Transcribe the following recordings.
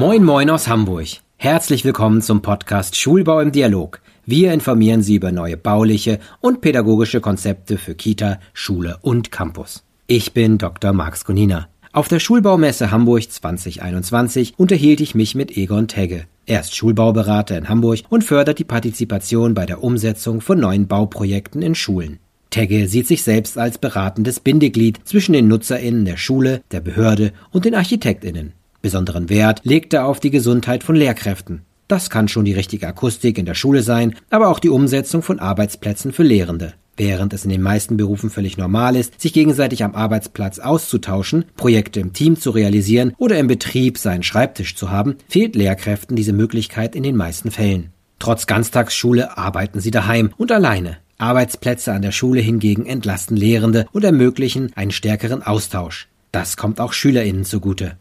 Moin Moin aus Hamburg. Herzlich willkommen zum Podcast Schulbau im Dialog. Wir informieren Sie über neue bauliche und pädagogische Konzepte für Kita, Schule und Campus. Ich bin Dr. Max Konina. Auf der Schulbaumesse Hamburg 2021 unterhielt ich mich mit Egon Tegge. Er ist Schulbauberater in Hamburg und fördert die Partizipation bei der Umsetzung von neuen Bauprojekten in Schulen. Tegge sieht sich selbst als beratendes Bindeglied zwischen den NutzerInnen der Schule, der Behörde und den ArchitektInnen. Besonderen Wert legt er auf die Gesundheit von Lehrkräften. Das kann schon die richtige Akustik in der Schule sein, aber auch die Umsetzung von Arbeitsplätzen für Lehrende. Während es in den meisten Berufen völlig normal ist, sich gegenseitig am Arbeitsplatz auszutauschen, Projekte im Team zu realisieren oder im Betrieb seinen Schreibtisch zu haben, fehlt Lehrkräften diese Möglichkeit in den meisten Fällen. Trotz Ganztagsschule arbeiten sie daheim und alleine. Arbeitsplätze an der Schule hingegen entlasten Lehrende und ermöglichen einen stärkeren Austausch. Das kommt auch SchülerInnen zugute.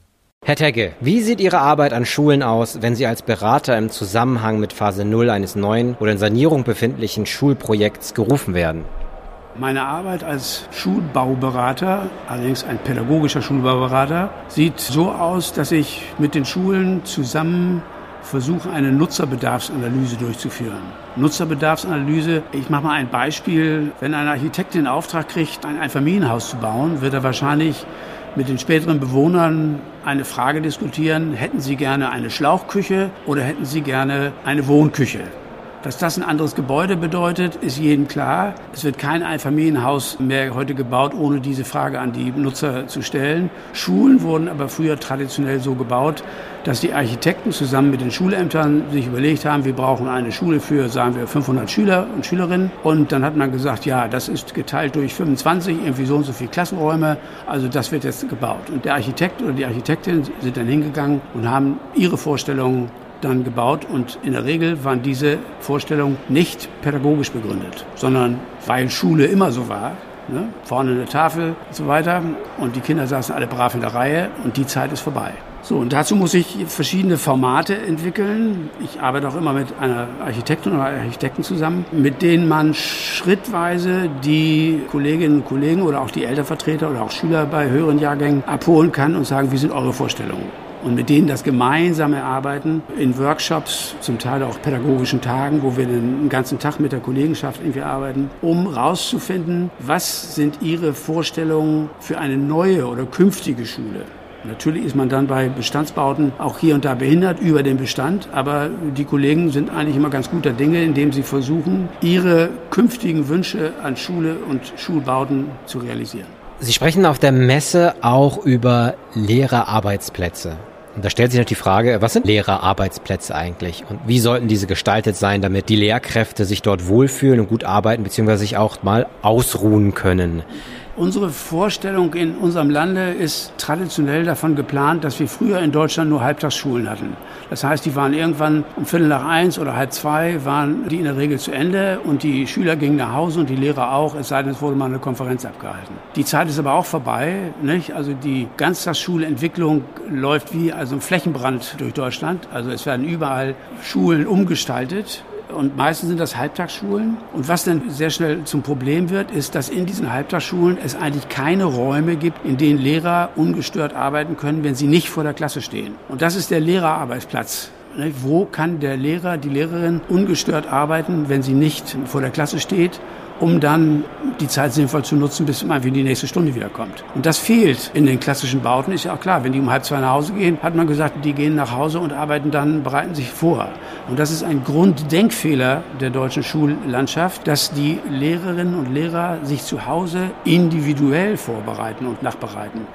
Herr Tegge, wie sieht Ihre Arbeit an Schulen aus, wenn Sie als Berater im Zusammenhang mit Phase 0 eines neuen oder in Sanierung befindlichen Schulprojekts gerufen werden? Meine Arbeit als Schulbauberater, allerdings ein pädagogischer Schulbauberater, sieht so aus, dass ich mit den Schulen zusammen versuche, eine Nutzerbedarfsanalyse durchzuführen. Nutzerbedarfsanalyse, ich mache mal ein Beispiel. Wenn ein Architekt den Auftrag kriegt, ein Einfamilienhaus zu bauen, wird er wahrscheinlich mit den späteren Bewohnern eine Frage diskutieren, hätten sie gerne eine Schlauchküche oder hätten sie gerne eine Wohnküche. Dass das ein anderes Gebäude bedeutet, ist jedem klar. Es wird kein Einfamilienhaus mehr heute gebaut, ohne diese Frage an die Nutzer zu stellen. Schulen wurden aber früher traditionell so gebaut, dass die Architekten zusammen mit den Schulämtern sich überlegt haben, wir brauchen eine Schule für, sagen wir, 500 Schüler und Schülerinnen. Und dann hat man gesagt, ja, das ist geteilt durch 25, irgendwie so und so viele Klassenräume. Also das wird jetzt gebaut. Und der Architekt oder die Architektin sind dann hingegangen und haben ihre Vorstellungen dann gebaut und in der Regel waren diese Vorstellungen nicht pädagogisch begründet, sondern weil Schule immer so war, ne? vorne eine Tafel und so weiter und die Kinder saßen alle brav in der Reihe und die Zeit ist vorbei. So, und dazu muss ich verschiedene Formate entwickeln. Ich arbeite auch immer mit einer Architektin oder Architekten zusammen, mit denen man schrittweise die Kolleginnen und Kollegen oder auch die Elternvertreter oder auch Schüler bei höheren Jahrgängen abholen kann und sagen, wie sind eure Vorstellungen? Und mit denen das gemeinsam erarbeiten in Workshops, zum Teil auch pädagogischen Tagen, wo wir den ganzen Tag mit der Kollegenschaft irgendwie arbeiten, um rauszufinden, was sind ihre Vorstellungen für eine neue oder künftige Schule. Natürlich ist man dann bei Bestandsbauten auch hier und da behindert über den Bestand, aber die Kollegen sind eigentlich immer ganz guter Dinge, indem sie versuchen, ihre künftigen Wünsche an Schule und Schulbauten zu realisieren. Sie sprechen auf der Messe auch über Lehrerarbeitsplätze. Und da stellt sich natürlich die Frage, was sind Lehrerarbeitsplätze eigentlich? Und wie sollten diese gestaltet sein, damit die Lehrkräfte sich dort wohlfühlen und gut arbeiten, beziehungsweise sich auch mal ausruhen können? Unsere Vorstellung in unserem Lande ist traditionell davon geplant, dass wir früher in Deutschland nur Halbtagsschulen hatten. Das heißt, die waren irgendwann um Viertel nach eins oder halb zwei, waren die in der Regel zu Ende und die Schüler gingen nach Hause und die Lehrer auch, es sei denn, es wurde mal eine Konferenz abgehalten. Die Zeit ist aber auch vorbei. Nicht? Also die Ganztagsschulentwicklung läuft wie also ein Flächenbrand durch Deutschland. Also es werden überall Schulen umgestaltet und meistens sind das Halbtagsschulen. Und was dann sehr schnell zum Problem wird, ist, dass in diesen Halbtagsschulen es eigentlich keine Räume gibt, in denen Lehrer ungestört arbeiten können, wenn sie nicht vor der Klasse stehen. Und das ist der Lehrerarbeitsplatz. Wo kann der Lehrer, die Lehrerin ungestört arbeiten, wenn sie nicht vor der Klasse steht um dann die Zeit sinnvoll zu nutzen, bis man in die nächste Stunde wiederkommt. Und das fehlt in den klassischen Bauten, ist ja auch klar. Wenn die um halb zwei nach Hause gehen, hat man gesagt, die gehen nach Hause und arbeiten dann, bereiten sich vor. Und das ist ein Grunddenkfehler der deutschen Schullandschaft, dass die Lehrerinnen und Lehrer sich zu Hause individuell vorbereiten und nachbereiten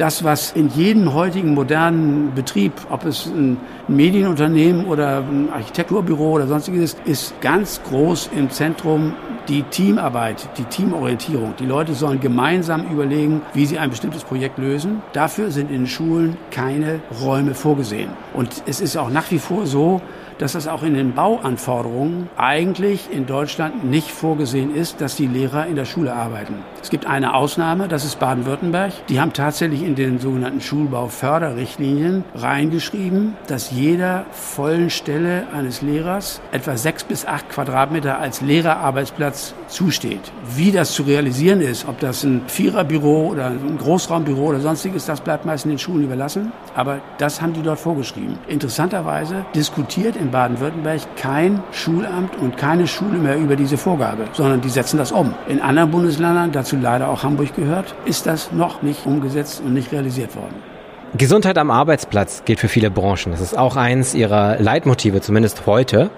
das, was in jedem heutigen modernen Betrieb, ob es ein Medienunternehmen oder ein Architekturbüro oder sonstiges ist, ist ganz groß im Zentrum die Teamarbeit, die Teamorientierung. Die Leute sollen gemeinsam überlegen, wie sie ein bestimmtes Projekt lösen. Dafür sind in Schulen keine Räume vorgesehen. Und es ist auch nach wie vor so, dass das auch in den Bauanforderungen eigentlich in Deutschland nicht vorgesehen ist, dass die Lehrer in der Schule arbeiten. Es gibt eine Ausnahme, das ist Baden-Württemberg. Die haben tatsächlich in den sogenannten Schulbauförderrichtlinien reingeschrieben, dass jeder vollen Stelle eines Lehrers etwa sechs bis acht Quadratmeter als Lehrerarbeitsplatz zusteht. Wie das zu realisieren ist, ob das ein Viererbüro oder ein Großraumbüro oder sonstiges, das bleibt meist in den Schulen überlassen. Aber das haben die dort vorgeschrieben. Interessanterweise diskutiert in Baden-Württemberg kein Schulamt und keine Schule mehr über diese Vorgabe, sondern die setzen das um. In anderen Bundesländern, dazu leider auch Hamburg gehört, ist das noch nicht umgesetzt und nicht realisiert worden. Gesundheit am Arbeitsplatz gilt für viele Branchen. Das ist auch eins ihrer Leitmotive, zumindest heute.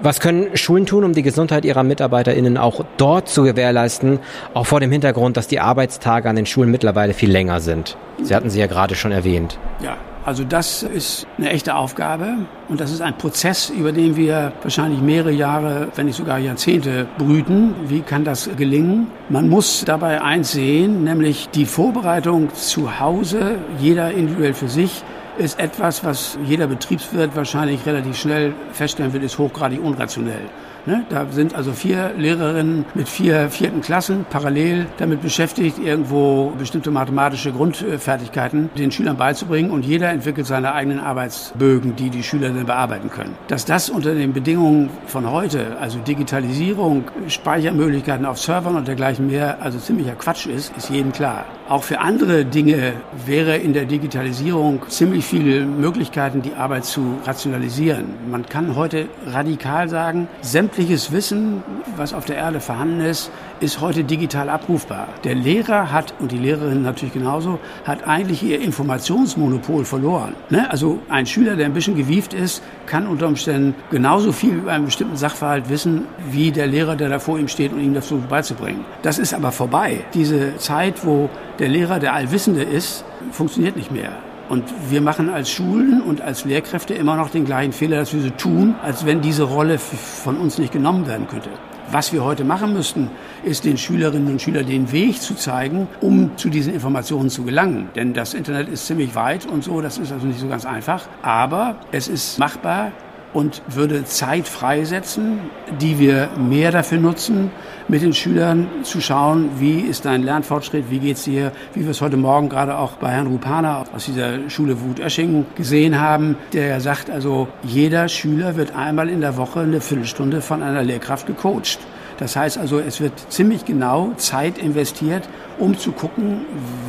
Was können Schulen tun, um die Gesundheit ihrer MitarbeiterInnen auch dort zu gewährleisten, auch vor dem Hintergrund, dass die Arbeitstage an den Schulen mittlerweile viel länger sind? Sie hatten sie ja gerade schon erwähnt. Ja, also das ist eine echte Aufgabe und das ist ein Prozess, über den wir wahrscheinlich mehrere Jahre, wenn nicht sogar Jahrzehnte brüten. Wie kann das gelingen? Man muss dabei eins sehen, nämlich die Vorbereitung zu Hause, jeder individuell für sich, ist etwas, was jeder Betriebswirt wahrscheinlich relativ schnell feststellen wird, ist hochgradig unrationell. Ne? Da sind also vier Lehrerinnen mit vier vierten Klassen parallel damit beschäftigt, irgendwo bestimmte mathematische Grundfertigkeiten den Schülern beizubringen und jeder entwickelt seine eigenen Arbeitsbögen, die die Schüler dann bearbeiten können. Dass das unter den Bedingungen von heute, also Digitalisierung, Speichermöglichkeiten auf Servern und dergleichen mehr, also ziemlicher Quatsch ist, ist jedem klar. Auch für andere Dinge wäre in der Digitalisierung ziemlich viele Möglichkeiten, die Arbeit zu rationalisieren. Man kann heute radikal sagen, sämtliches Wissen, was auf der Erde vorhanden ist, ist heute digital abrufbar. Der Lehrer hat, und die Lehrerin natürlich genauso, hat eigentlich ihr Informationsmonopol verloren. Ne? Also ein Schüler, der ein bisschen gewieft ist, kann unter Umständen genauso viel über einen bestimmten Sachverhalt wissen, wie der Lehrer, der da vor ihm steht und ihm das versucht beizubringen. Das ist aber vorbei. Diese Zeit, wo der Lehrer der Allwissende ist, funktioniert nicht mehr. Und wir machen als Schulen und als Lehrkräfte immer noch den gleichen Fehler, dass wir so tun, als wenn diese Rolle von uns nicht genommen werden könnte. Was wir heute machen müssten, ist den Schülerinnen und Schülern den Weg zu zeigen, um zu diesen Informationen zu gelangen. Denn das Internet ist ziemlich weit und so, das ist also nicht so ganz einfach. Aber es ist machbar, und würde Zeit freisetzen, die wir mehr dafür nutzen, mit den Schülern zu schauen, wie ist dein Lernfortschritt, wie geht's dir, wie wir es heute Morgen gerade auch bei Herrn Rupana aus dieser Schule Wut-Öschingen gesehen haben, der sagt, also jeder Schüler wird einmal in der Woche eine Viertelstunde von einer Lehrkraft gecoacht. Das heißt also, es wird ziemlich genau Zeit investiert, um zu gucken,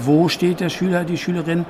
wo steht der Schüler, die Schülerin,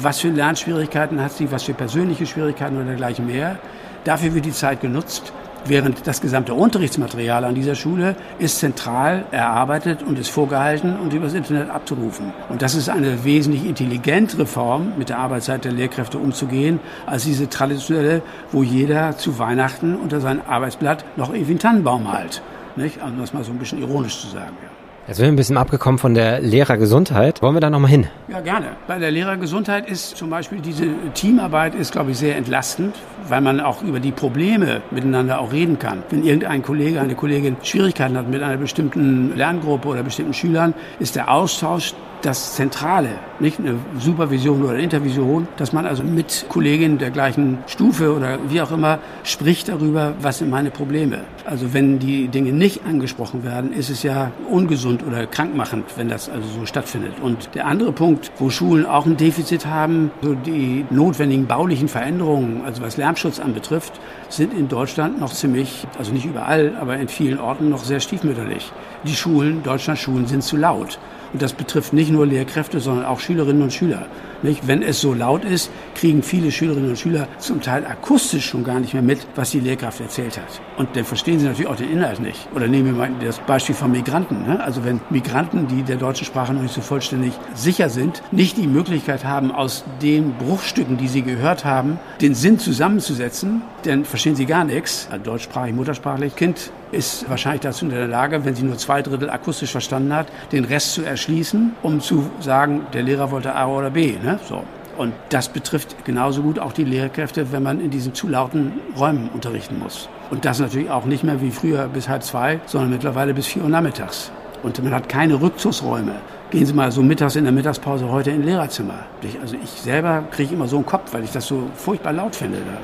was für Lernschwierigkeiten hat sie, was für persönliche Schwierigkeiten oder dergleichen mehr. Dafür wird die Zeit genutzt, während das gesamte Unterrichtsmaterial an dieser Schule ist zentral erarbeitet und ist vorgehalten und übers Internet abzurufen. Und das ist eine wesentlich intelligentere Form, mit der Arbeitszeit der Lehrkräfte umzugehen, als diese traditionelle, wo jeder zu Weihnachten unter sein Arbeitsblatt noch einen Tannenbaum malt. Nicht? Um das mal so ein bisschen ironisch zu sagen. Ja. Jetzt sind wir ein bisschen abgekommen von der Lehrergesundheit. Wollen wir da nochmal hin? Ja, gerne. Bei der Lehrergesundheit ist zum Beispiel diese Teamarbeit ist, glaube ich, sehr entlastend, weil man auch über die Probleme miteinander auch reden kann. Wenn irgendein Kollege, eine Kollegin Schwierigkeiten hat mit einer bestimmten Lerngruppe oder bestimmten Schülern, ist der Austausch das Zentrale, nicht eine Supervision oder Intervision, dass man also mit Kolleginnen der gleichen Stufe oder wie auch immer spricht darüber, was sind meine Probleme. Also wenn die Dinge nicht angesprochen werden, ist es ja ungesund oder krankmachend, wenn das also so stattfindet. Und der andere Punkt, wo Schulen auch ein Defizit haben, so die notwendigen baulichen Veränderungen, also was Lärmschutz anbetrifft, sind in Deutschland noch ziemlich, also nicht überall, aber in vielen Orten noch sehr stiefmütterlich. Die Schulen, Deutschland Schulen sind zu laut. Und das betrifft nicht nur Lehrkräfte, sondern auch Schülerinnen und Schüler. Nicht? Wenn es so laut ist, kriegen viele Schülerinnen und Schüler zum Teil akustisch schon gar nicht mehr mit, was die Lehrkraft erzählt hat. Und dann verstehen sie natürlich auch den Inhalt nicht. Oder nehmen wir mal das Beispiel von Migranten. Ne? Also wenn Migranten, die der deutschen Sprache noch nicht so vollständig sicher sind, nicht die Möglichkeit haben, aus den Bruchstücken, die sie gehört haben, den Sinn zusammenzusetzen, dann verstehen sie gar nichts. Also deutschsprachig, muttersprachlich. Kind ist wahrscheinlich dazu in der Lage, wenn sie nur zwei Drittel akustisch verstanden hat, den Rest zu erschließen, um zu sagen, der Lehrer wollte A oder B. Ne? So. Und das betrifft genauso gut auch die Lehrkräfte, wenn man in diesen zu lauten Räumen unterrichten muss. Und das natürlich auch nicht mehr wie früher bis halb zwei, sondern mittlerweile bis vier Uhr nachmittags. Und man hat keine Rückzugsräume. Gehen Sie mal so mittags in der Mittagspause heute in Lehrerzimmer. Also ich selber kriege immer so einen Kopf, weil ich das so furchtbar laut finde. Da.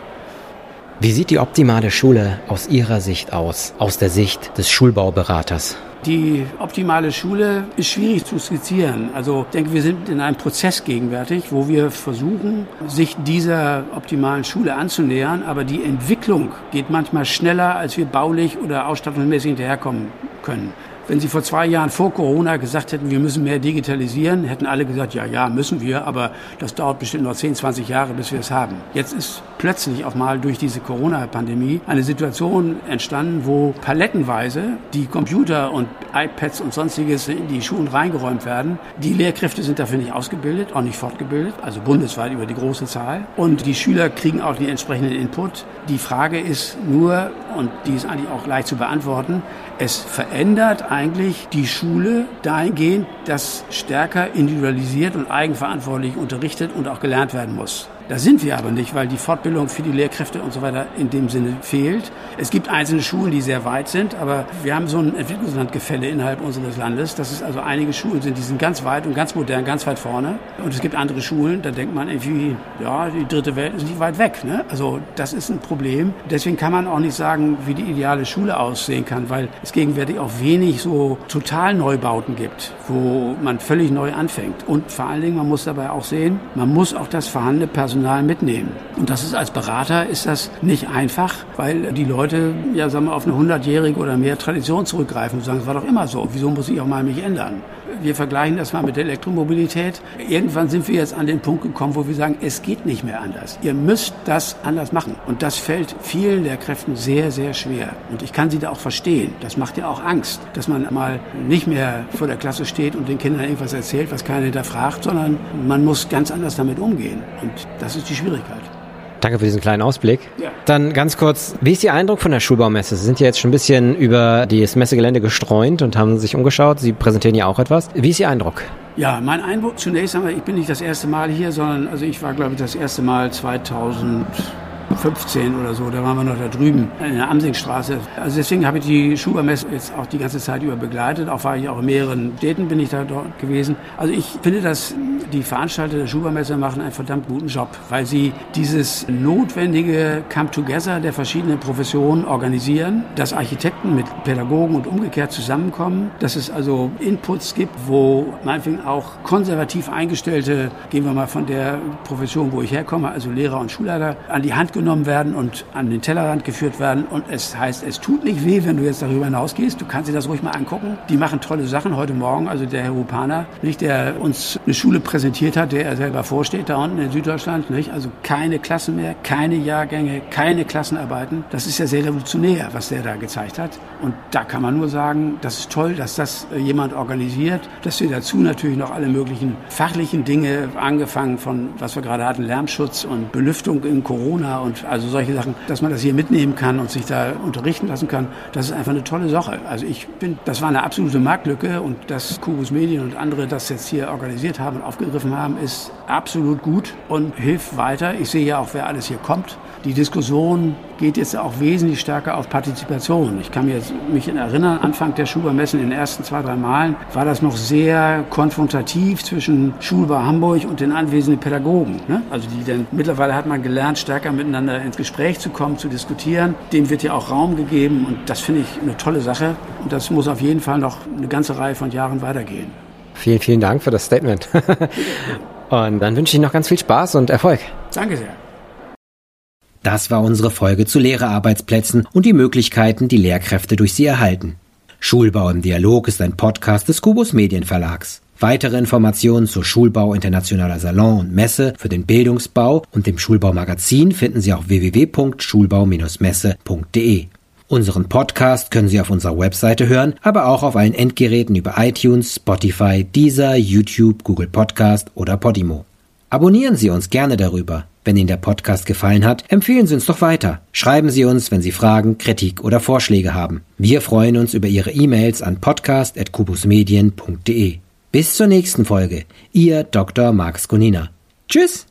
Wie sieht die optimale Schule aus Ihrer Sicht aus, aus der Sicht des Schulbauberaters? Die optimale Schule ist schwierig zu skizzieren. Also ich denke, wir sind in einem Prozess gegenwärtig, wo wir versuchen, sich dieser optimalen Schule anzunähern. Aber die Entwicklung geht manchmal schneller, als wir baulich oder ausstattungsmäßig hinterherkommen können. Wenn Sie vor zwei Jahren vor Corona gesagt hätten, wir müssen mehr digitalisieren, hätten alle gesagt, ja, ja, müssen wir, aber das dauert bestimmt noch 10, 20 Jahre, bis wir es haben. Jetzt ist plötzlich auch mal durch diese Corona-Pandemie eine Situation entstanden, wo palettenweise die Computer und iPads und sonstiges in die Schulen reingeräumt werden. Die Lehrkräfte sind dafür nicht ausgebildet, auch nicht fortgebildet, also bundesweit über die große Zahl. Und die Schüler kriegen auch den entsprechenden Input. Die Frage ist nur, und die ist eigentlich auch leicht zu beantworten, es verändert eigentlich die Schule dahingehend, dass stärker individualisiert und eigenverantwortlich unterrichtet und auch gelernt werden muss. Da sind wir aber nicht, weil die Fortbildung für die Lehrkräfte und so weiter in dem Sinne fehlt. Es gibt einzelne Schulen, die sehr weit sind, aber wir haben so ein Entwicklungslandgefälle innerhalb unseres Landes, dass es also einige Schulen sind, die sind ganz weit und ganz modern, ganz weit vorne. Und es gibt andere Schulen, da denkt man irgendwie, ja, die dritte Welt ist nicht weit weg. Ne? Also das ist ein Problem. Deswegen kann man auch nicht sagen, wie die ideale Schule aussehen kann, weil es gegenwärtig auch wenig so Totalneubauten gibt, wo man völlig neu anfängt. Und vor allen Dingen, man muss dabei auch sehen, man muss auch das vorhandene Personal Personal mitnehmen. Und das ist als Berater ist das nicht einfach, weil die Leute ja sagen wir, auf eine hundertjährige oder mehr Tradition zurückgreifen und sagen, es war doch immer so. Wieso muss ich auch mal mich ändern? Wir vergleichen das mal mit der Elektromobilität. Irgendwann sind wir jetzt an den Punkt gekommen, wo wir sagen, es geht nicht mehr anders. Ihr müsst das anders machen. Und das fällt vielen Lehrkräften sehr, sehr schwer. Und ich kann sie da auch verstehen. Das macht ja auch Angst, dass man mal nicht mehr vor der Klasse steht und den Kindern irgendwas erzählt, was keiner hinterfragt, sondern man muss ganz anders damit umgehen. Und das ist die Schwierigkeit. Danke für diesen kleinen Ausblick. Ja. Dann ganz kurz, wie ist Ihr Eindruck von der Schulbaumesse? Sie sind ja jetzt schon ein bisschen über das Messegelände gestreunt und haben sich umgeschaut. Sie präsentieren ja auch etwas. Wie ist Ihr Eindruck? Ja, mein Eindruck zunächst einmal, ich bin nicht das erste Mal hier, sondern also ich war, glaube ich, das erste Mal 2000 15 oder so, da waren wir noch da drüben in der Amsingstraße. Also deswegen habe ich die Schubermesse jetzt auch die ganze Zeit über begleitet. Auch war ich auch in mehreren Städten bin ich da dort gewesen. Also ich finde, dass die Veranstalter der Schubermesse machen einen verdammt guten Job, weil sie dieses notwendige Come-Together der verschiedenen Professionen organisieren, dass Architekten mit Pädagogen und umgekehrt zusammenkommen, dass es also Inputs gibt, wo meinetwegen auch konservativ eingestellte, gehen wir mal von der Profession, wo ich herkomme, also Lehrer und Schulleiter, an die Hand genommen werden und an den Tellerrand geführt werden. Und es heißt, es tut nicht weh, wenn du jetzt darüber hinausgehst. Du kannst dir das ruhig mal angucken. Die machen tolle Sachen. Heute Morgen, also der Herr Rupaner, nicht, der uns eine Schule präsentiert hat, der er selber vorsteht, da unten in Süddeutschland. Nicht? Also keine Klassen mehr, keine Jahrgänge, keine Klassenarbeiten. Das ist ja sehr revolutionär, was der da gezeigt hat. Und da kann man nur sagen, das ist toll, dass das äh, jemand organisiert, dass wir dazu natürlich noch alle möglichen fachlichen Dinge, angefangen von, was wir gerade hatten, Lärmschutz und Belüftung in Corona und und also solche Sachen, dass man das hier mitnehmen kann und sich da unterrichten lassen kann, das ist einfach eine tolle Sache. Also ich bin, das war eine absolute Marktlücke und dass Kubus Medien und andere das jetzt hier organisiert haben und aufgegriffen haben, ist absolut gut und hilft weiter. Ich sehe ja auch, wer alles hier kommt. Die Diskussion geht jetzt auch wesentlich stärker auf Partizipation. Ich kann mich erinnern, Anfang der Schulbarmessen in den ersten zwei, drei Malen war das noch sehr konfrontativ zwischen Schulbar Hamburg und den anwesenden Pädagogen. Ne? Also die denn, mittlerweile hat man gelernt, stärker miteinander ins Gespräch zu kommen, zu diskutieren. Dem wird ja auch Raum gegeben und das finde ich eine tolle Sache. Und das muss auf jeden Fall noch eine ganze Reihe von Jahren weitergehen. Vielen, vielen Dank für das Statement. und dann wünsche ich noch ganz viel Spaß und Erfolg. Danke sehr. Das war unsere Folge zu Lehrerarbeitsplätzen und die Möglichkeiten, die Lehrkräfte durch sie erhalten. Schulbau im Dialog ist ein Podcast des Kubus Medienverlags. Weitere Informationen zur Schulbau Internationaler Salon und Messe für den Bildungsbau und dem Schulbaumagazin finden Sie auf www.schulbau-messe.de. Unseren Podcast können Sie auf unserer Webseite hören, aber auch auf allen Endgeräten über iTunes, Spotify, Deezer, YouTube, Google Podcast oder Podimo. Abonnieren Sie uns gerne darüber. Wenn Ihnen der Podcast gefallen hat, empfehlen Sie uns doch weiter. Schreiben Sie uns, wenn Sie Fragen, Kritik oder Vorschläge haben. Wir freuen uns über Ihre E-Mails an podcast.kubusmedien.de. Bis zur nächsten Folge. Ihr Dr. Max Gonina. Tschüss!